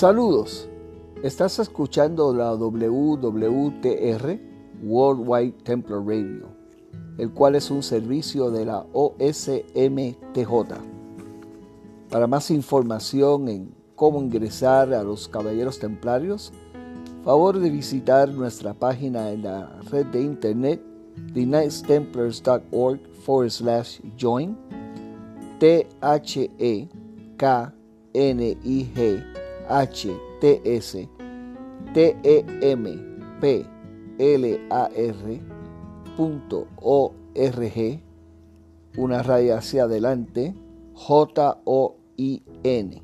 Saludos. Estás escuchando la WWTR Worldwide Templar Radio, el cual es un servicio de la OSMTJ. Para más información en cómo ingresar a los Caballeros Templarios, favor de visitar nuestra página en la red de internet theknightstemplars.org forward slash join t h e k n i g h t s t e m p l a r punto o r g una raya hacia adelante j o i n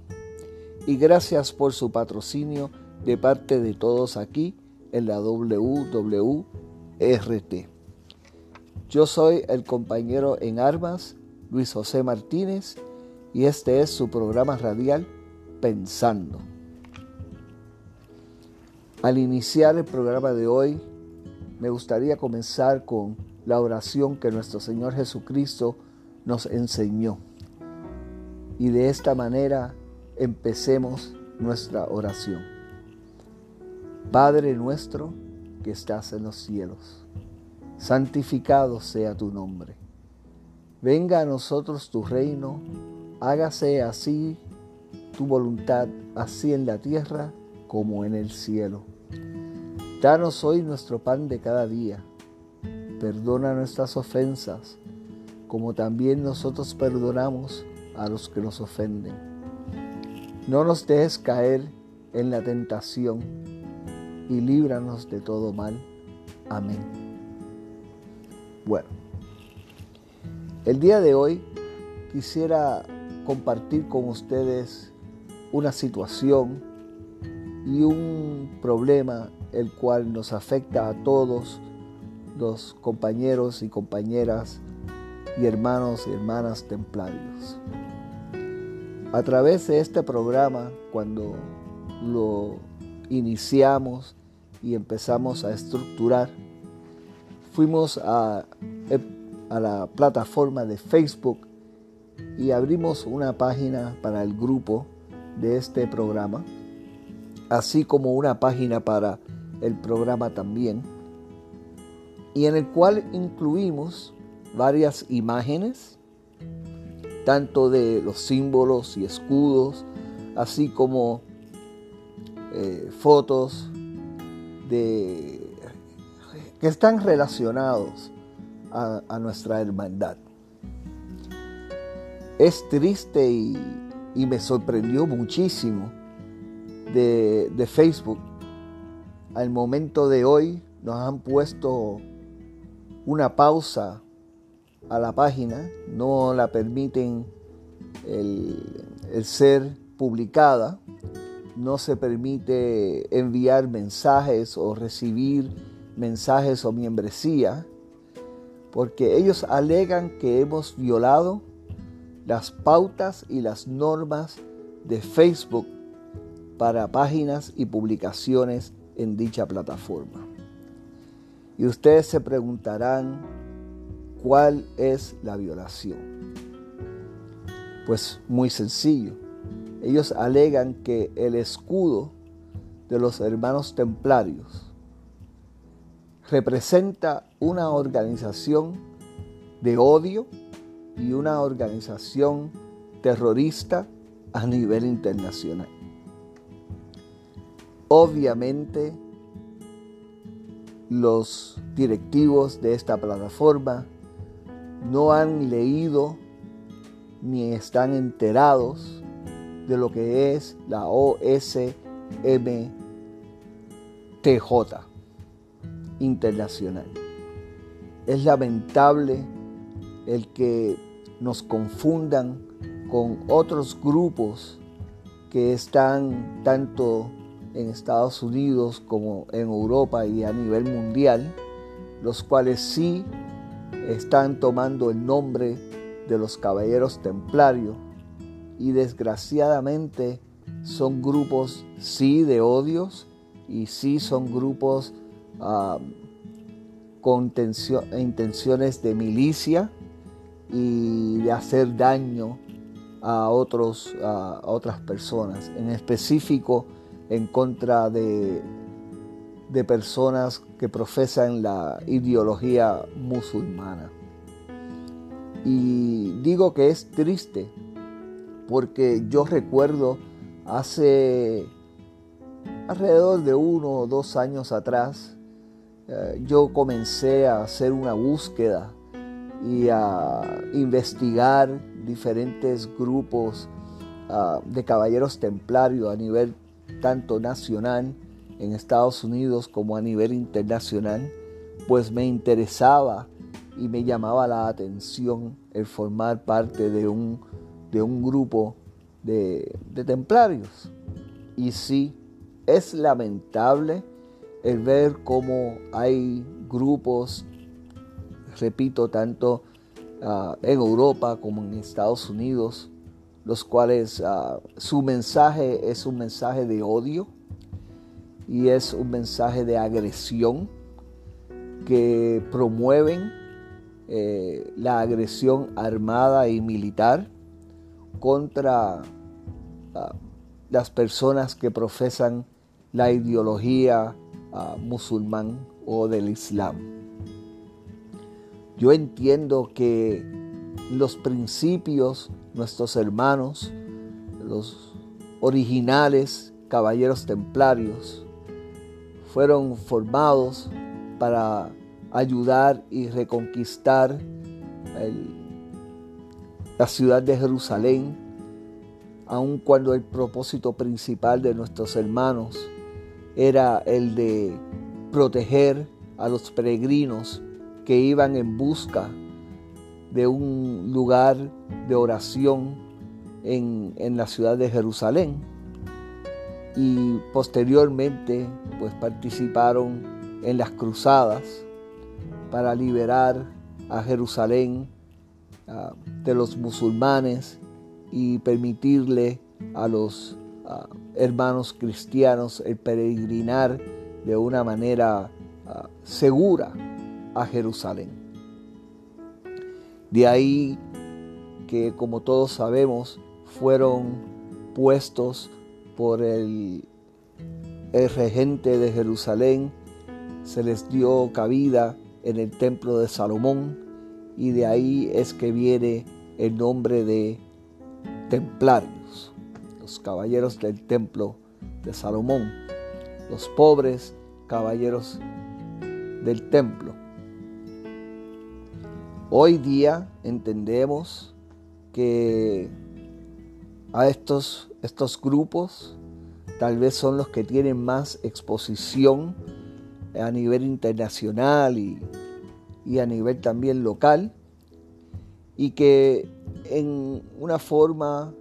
y gracias por su patrocinio de parte de todos aquí en la WWRT. Yo soy el compañero en armas, Luis José Martínez, y este es su programa radial Pensando. Al iniciar el programa de hoy, me gustaría comenzar con la oración que nuestro Señor Jesucristo nos enseñó. Y de esta manera empecemos nuestra oración. Padre nuestro que estás en los cielos, santificado sea tu nombre. Venga a nosotros tu reino, hágase así tu voluntad, así en la tierra como en el cielo. Danos hoy nuestro pan de cada día. Perdona nuestras ofensas, como también nosotros perdonamos a los que nos ofenden no nos dejes caer en la tentación y líbranos de todo mal. Amén. Bueno, el día de hoy quisiera compartir con ustedes una situación y un problema el cual nos afecta a todos los compañeros y compañeras y hermanos y hermanas templarios. A través de este programa, cuando lo iniciamos y empezamos a estructurar, fuimos a, a la plataforma de Facebook y abrimos una página para el grupo de este programa, así como una página para el programa también, y en el cual incluimos varias imágenes tanto de los símbolos y escudos, así como eh, fotos de, que están relacionados a, nuestra hermandad. Es triste y, me sorprendió muchísimo de, de Facebook. Al momento de hoy nos han puesto una pausa a la página, no la permiten el, ser publicada, no se permite enviar mensajes o recibir mensajes o membresía, porque ellos alegan que hemos violado las pautas y las normas de Facebook para páginas y publicaciones en dicha plataforma. Y ustedes se preguntarán, ¿Cuál es la violación? Pues muy sencillo. Ellos alegan que el escudo de los hermanos templarios representa una organización de odio y una organización terrorista a nivel internacional. Obviamente, los directivos de esta plataforma no han leído ni están enterados de lo que es la OSMTJ internacional. Es lamentable el que nos confundan con otros grupos que están tanto en Estados Unidos como en Europa y a nivel mundial, los cuales sí están tomando el nombre de los caballeros templarios y desgraciadamente son grupos sí de odios y sí son grupos ah, con intenciones de milicia y de hacer daño a, otros, a otras personas, en específico en contra de, de personas que profesan la ideología musulmana. Y digo que es triste porque yo recuerdo hace alrededor de uno o dos años atrás, eh, yo comencé a hacer una búsqueda y a investigar diferentes grupos ah, de caballeros templarios a nivel tanto nacional en Estados Unidos como a nivel internacional, pues me interesaba y me llamaba la atención el formar parte de un, de un grupo de, de templarios. Y sí, es lamentable el ver cómo hay grupos, repito, tanto ah, en Europa como en Estados Unidos, los cuales ah, su mensaje es un mensaje de odio y es un mensaje de agresión que promueven eh, la agresión armada y militar contra ah, las personas que profesan la ideología uh, musulmán o del Islam. Yo entiendo que los principios, nuestros hermanos, los originales caballeros templarios, fueron formados para ayudar y reconquistar la ciudad de Jerusalén, aun cuando el propósito principal de nuestros hermanos era el de proteger a los peregrinos que iban en busca de un lugar de oración en, la ciudad de Jerusalén. Y posteriormente pues participaron en las cruzadas para liberar a Jerusalén ah, de los musulmanes y permitirle a los hermanos cristianos el peregrinar de una manera ah, segura a Jerusalén. De ahí que, como todos sabemos, fueron puestos por el, el regente de Jerusalén, se les dio cabida en el templo de Salomón y de ahí es que viene el nombre de templario los caballeros del templo de Salomón, los pobres caballeros del templo. Hoy día entendemos que a estos, estos grupos tal vez son los que tienen más exposición a nivel internacional y, y a nivel también local y que en una forma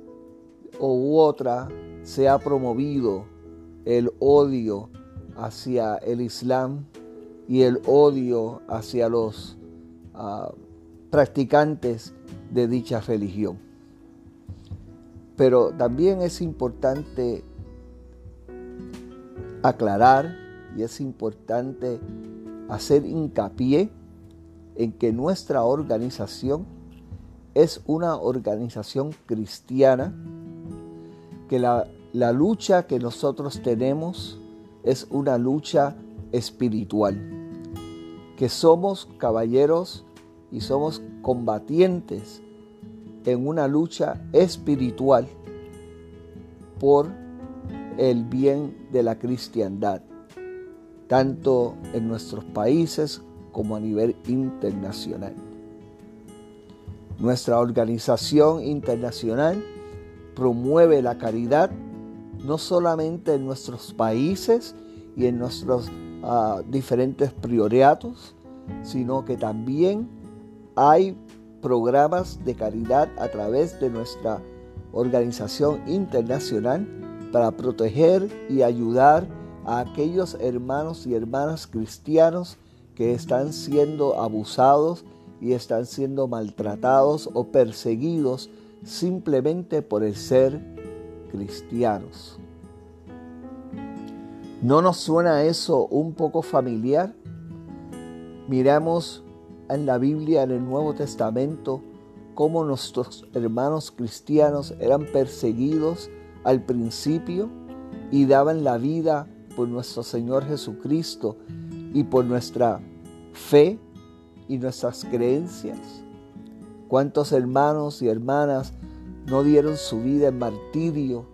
u otra se ha promovido el odio hacia el Islam y el odio hacia los ah, practicantes de dicha religión. Pero también es importante aclarar y es importante hacer hincapié en que nuestra organización es una organización cristiana que la, lucha que nosotros tenemos es una lucha espiritual, que somos caballeros y somos combatientes en una lucha espiritual por el bien de la cristiandad, tanto en nuestros países como a nivel internacional. Nuestra organización internacional promueve la caridad no solamente en nuestros países y en nuestros ah, diferentes prioriatos, sino que también hay programas de caridad a través de nuestra organización internacional para proteger y ayudar a aquellos hermanos y hermanas cristianos que están siendo abusados y están siendo maltratados o perseguidos simplemente por el ser cristianos. ¿No nos suena eso un poco familiar? Miramos en la Biblia, en el Nuevo Testamento, cómo nuestros hermanos cristianos eran perseguidos al principio y daban la vida por nuestro Señor Jesucristo y por nuestra fe y nuestras creencias. ¿Cuántos hermanos y hermanas no dieron su vida en martirio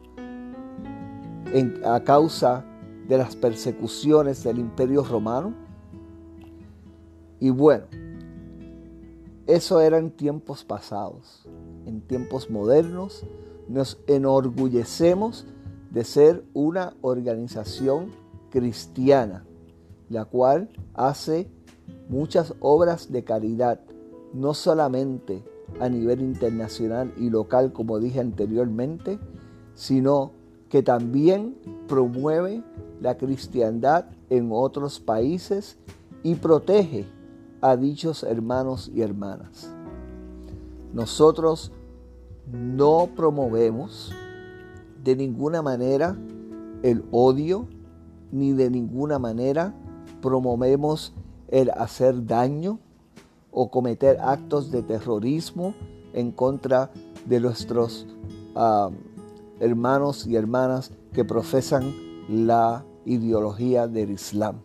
a causa de las persecuciones del imperio romano? Y bueno, eso era en tiempos pasados. En tiempos modernos nos enorgullecemos de ser una organización cristiana, la cual hace muchas obras de caridad, no solamente a nivel internacional y local, como dije anteriormente, sino que también promueve la cristiandad en otros países y protege a dichos hermanos y hermanas. Nosotros no promovemos de ninguna manera el odio, ni de ninguna manera promovemos el hacer daño o cometer actos de terrorismo en contra de nuestros ah, hermanos y hermanas que profesan la ideología del Islam.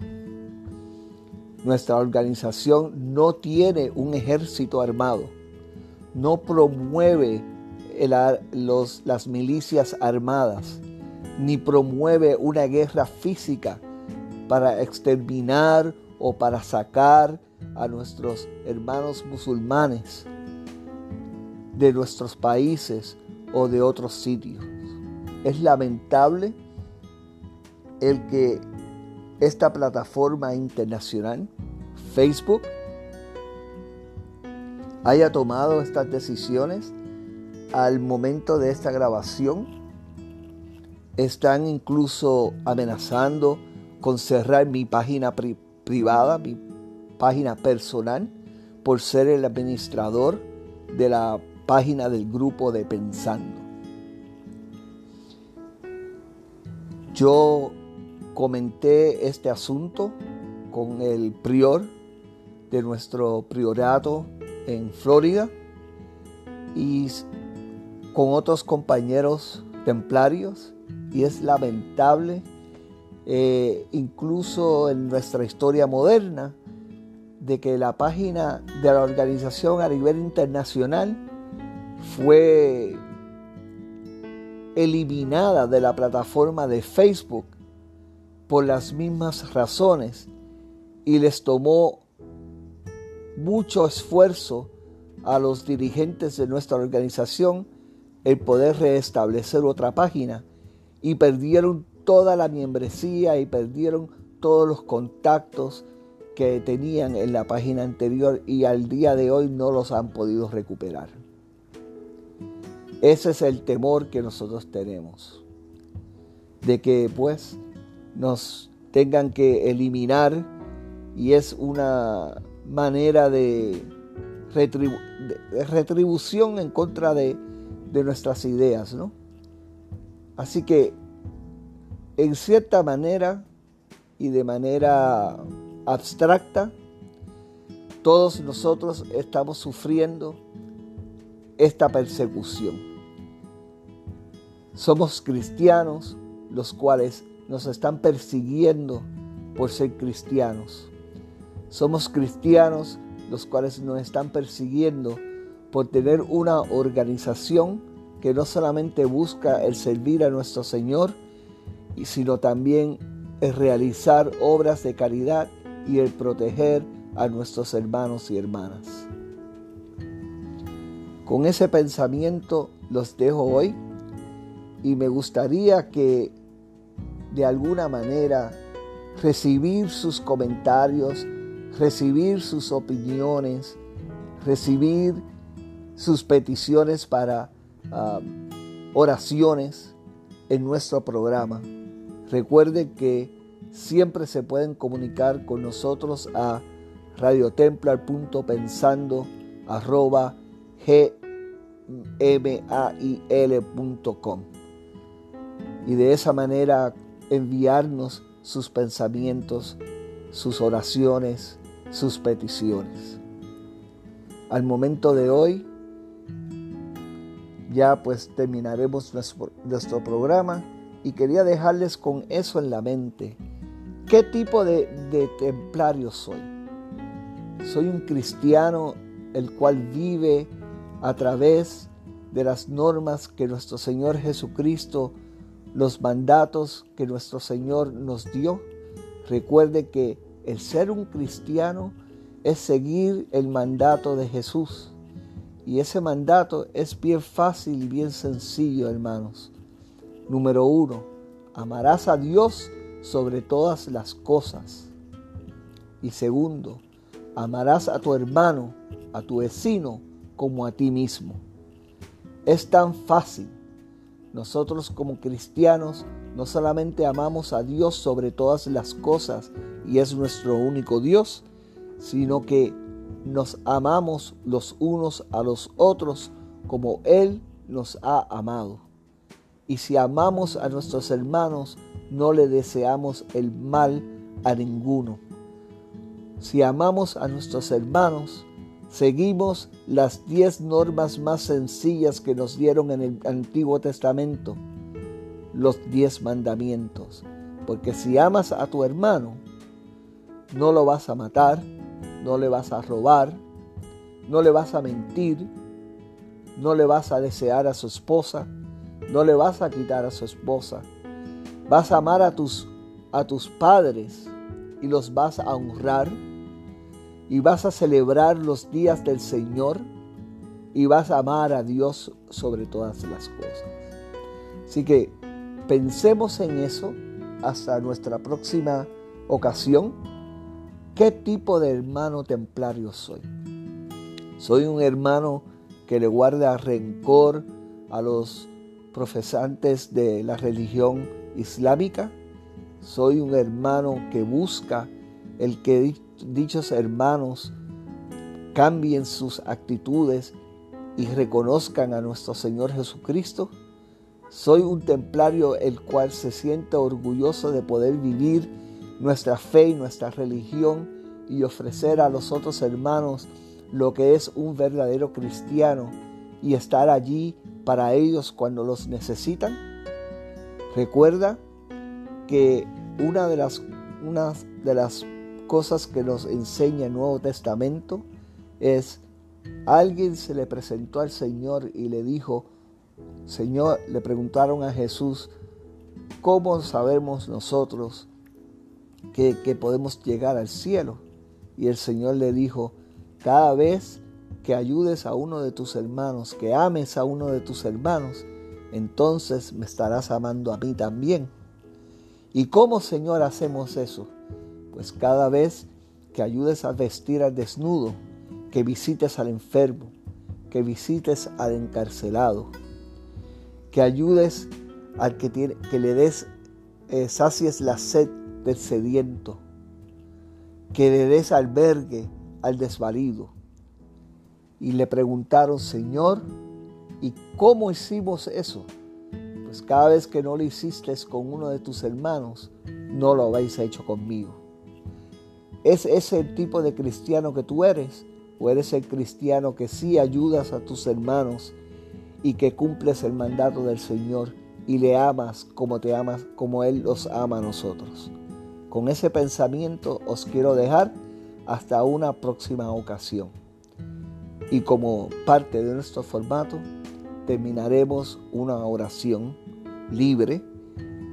Nuestra organización no tiene un ejército armado, no promueve las milicias armadas, ni promueve una guerra física para exterminar o para sacar a nuestros hermanos musulmanes de nuestros países o de otros sitios. Es lamentable el que esta plataforma internacional, Facebook, haya tomado estas decisiones al momento de esta grabación. Están incluso amenazando con cerrar mi página privada, mi página personal, por ser el administrador de la página del grupo de Pensando. Yo comenté este asunto con el prior de nuestro priorato en Florida y con otros compañeros templarios y es lamentable, eh, incluso en nuestra historia moderna, de que la página de la organización a nivel internacional fue eliminada de la plataforma de Facebook por las mismas razones y les tomó mucho esfuerzo a los dirigentes de nuestra organización el poder restablecer otra página y perdieron toda la membresía y perdieron todos los contactos que tenían en la página anterior y al día de hoy no los han podido recuperar. Ese es el temor que nosotros tenemos, de que pues nos tengan que eliminar y es una manera de, retribución en contra de, de nuestras ideas, ¿no? Así que, en cierta manera y de manera abstracta, todos nosotros estamos sufriendo esta persecución. Somos cristianos los cuales nos están persiguiendo por ser cristianos. Somos cristianos los cuales nos están persiguiendo por tener una organización que no solamente busca el servir a nuestro Señor, sino también el realizar obras de caridad y el proteger a nuestros hermanos y hermanas. Con ese pensamiento los dejo hoy y me gustaría que de alguna manera recibir sus comentarios, recibir sus opiniones, recibir sus peticiones para ah, oraciones en nuestro programa. Recuerden que siempre se pueden comunicar con nosotros a radiotemplar.pensando@gmail.com y de esa manera enviarnos sus pensamientos, sus oraciones, sus peticiones. Al momento de hoy, ya pues terminaremos nuestro, programa y quería dejarles con eso en la mente. ¿Qué tipo de, templario soy? Soy un cristiano el cual vive a través de las normas que nuestro Señor Jesucristo, los mandatos que nuestro Señor nos dio. Recuerde que el ser un cristiano es seguir el mandato de Jesús. Y ese mandato es bien fácil y bien sencillo, hermanos. Número uno, amarás a Dios sobre todas las cosas. Y segundo, amarás a tu hermano, a tu vecino, como a ti mismo. Es tan fácil. Nosotros como cristianos no solamente amamos a Dios sobre todas las cosas y es nuestro único Dios, sino que nos amamos los unos a los otros como Él nos ha amado. Y si amamos a nuestros hermanos, no le deseamos el mal a ninguno. Si amamos a nuestros hermanos, seguimos las diez normas más sencillas que nos dieron en el Antiguo Testamento, los diez mandamientos. Porque si amas a tu hermano, no lo vas a matar, no le vas a robar, no le vas a mentir, no le vas a desear a su esposa, no le vas a quitar a su esposa. Vas a amar a tus, a tus padres y los vas a honrar. Y vas a celebrar los días del Señor y vas a amar a Dios sobre todas las cosas. Así que pensemos en eso hasta nuestra próxima ocasión. ¿Qué tipo de hermano templario soy? ¿Soy un hermano que le guarda rencor a los profesantes de la religión islámica. Soy un hermano que busca el que dichos hermanos cambien sus actitudes y reconozcan a nuestro Señor Jesucristo. Soy un templario el cual se siente orgulloso de poder vivir nuestra fe y nuestra religión y ofrecer a los otros hermanos lo que es un verdadero cristiano y estar allí para ellos cuando los necesitan? Recuerda que una de las, una de las cosas que nos enseña el Nuevo Testamento es alguien se le presentó al Señor y le dijo, Señor, le preguntaron a Jesús, ¿cómo sabemos nosotros que, que podemos llegar al cielo? Y el Señor le dijo, cada vez que ayudes a uno de tus hermanos, que ames a uno de tus hermanos, entonces me estarás amando a mí también. ¿Y cómo, Señor, hacemos eso? Pues cada vez que ayudes a vestir al desnudo, que visites al enfermo, que visites al encarcelado, que ayudes al que, tiene, que le des, eh, sacies la sed del sediento, que le des albergue al desvalido, y le preguntaron, Señor, ¿y cómo hicimos eso? Pues cada vez que no lo hiciste con uno de tus hermanos, no lo habéis hecho conmigo. ¿Es ese el tipo de cristiano que tú eres? ¿O eres el cristiano que sí ayudas a tus hermanos y que cumples el mandato del Señor y le amas como te amas, como Él los ama a nosotros? Con ese pensamiento os quiero dejar hasta una próxima ocasión. Y como parte de nuestro formato, terminaremos una oración libre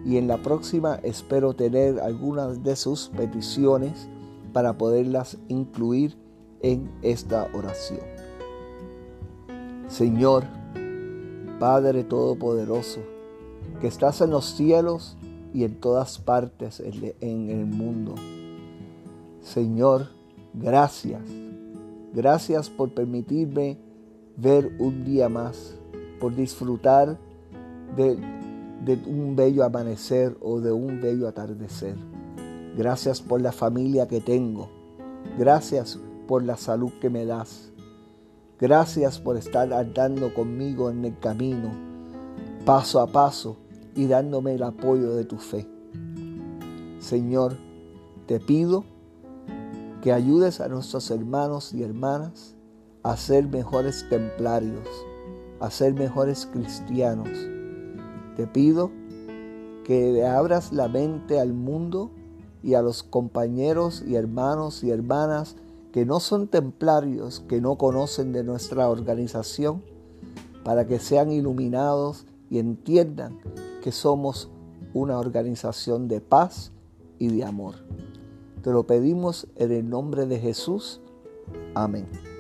y en la próxima espero tener algunas de sus peticiones para poderlas incluir en esta oración. Señor, Padre Todopoderoso, que estás en los cielos y en todas partes en el mundo. Señor, gracias Gracias por permitirme ver un día más, por disfrutar de, un bello amanecer o de un bello atardecer. Gracias por la familia que tengo. Gracias por la salud que me das. Gracias por estar andando conmigo en el camino, paso a paso y dándome el apoyo de tu fe. Señor, te pido que ayudes a nuestros hermanos y hermanas a ser mejores templarios, a ser mejores cristianos. Te pido que abras la mente al mundo y a los compañeros y hermanos y hermanas que no son templarios, que no conocen de nuestra organización, para que sean iluminados y entiendan que somos una organización de paz y de amor. Te lo pedimos en el nombre de Jesús. Amén.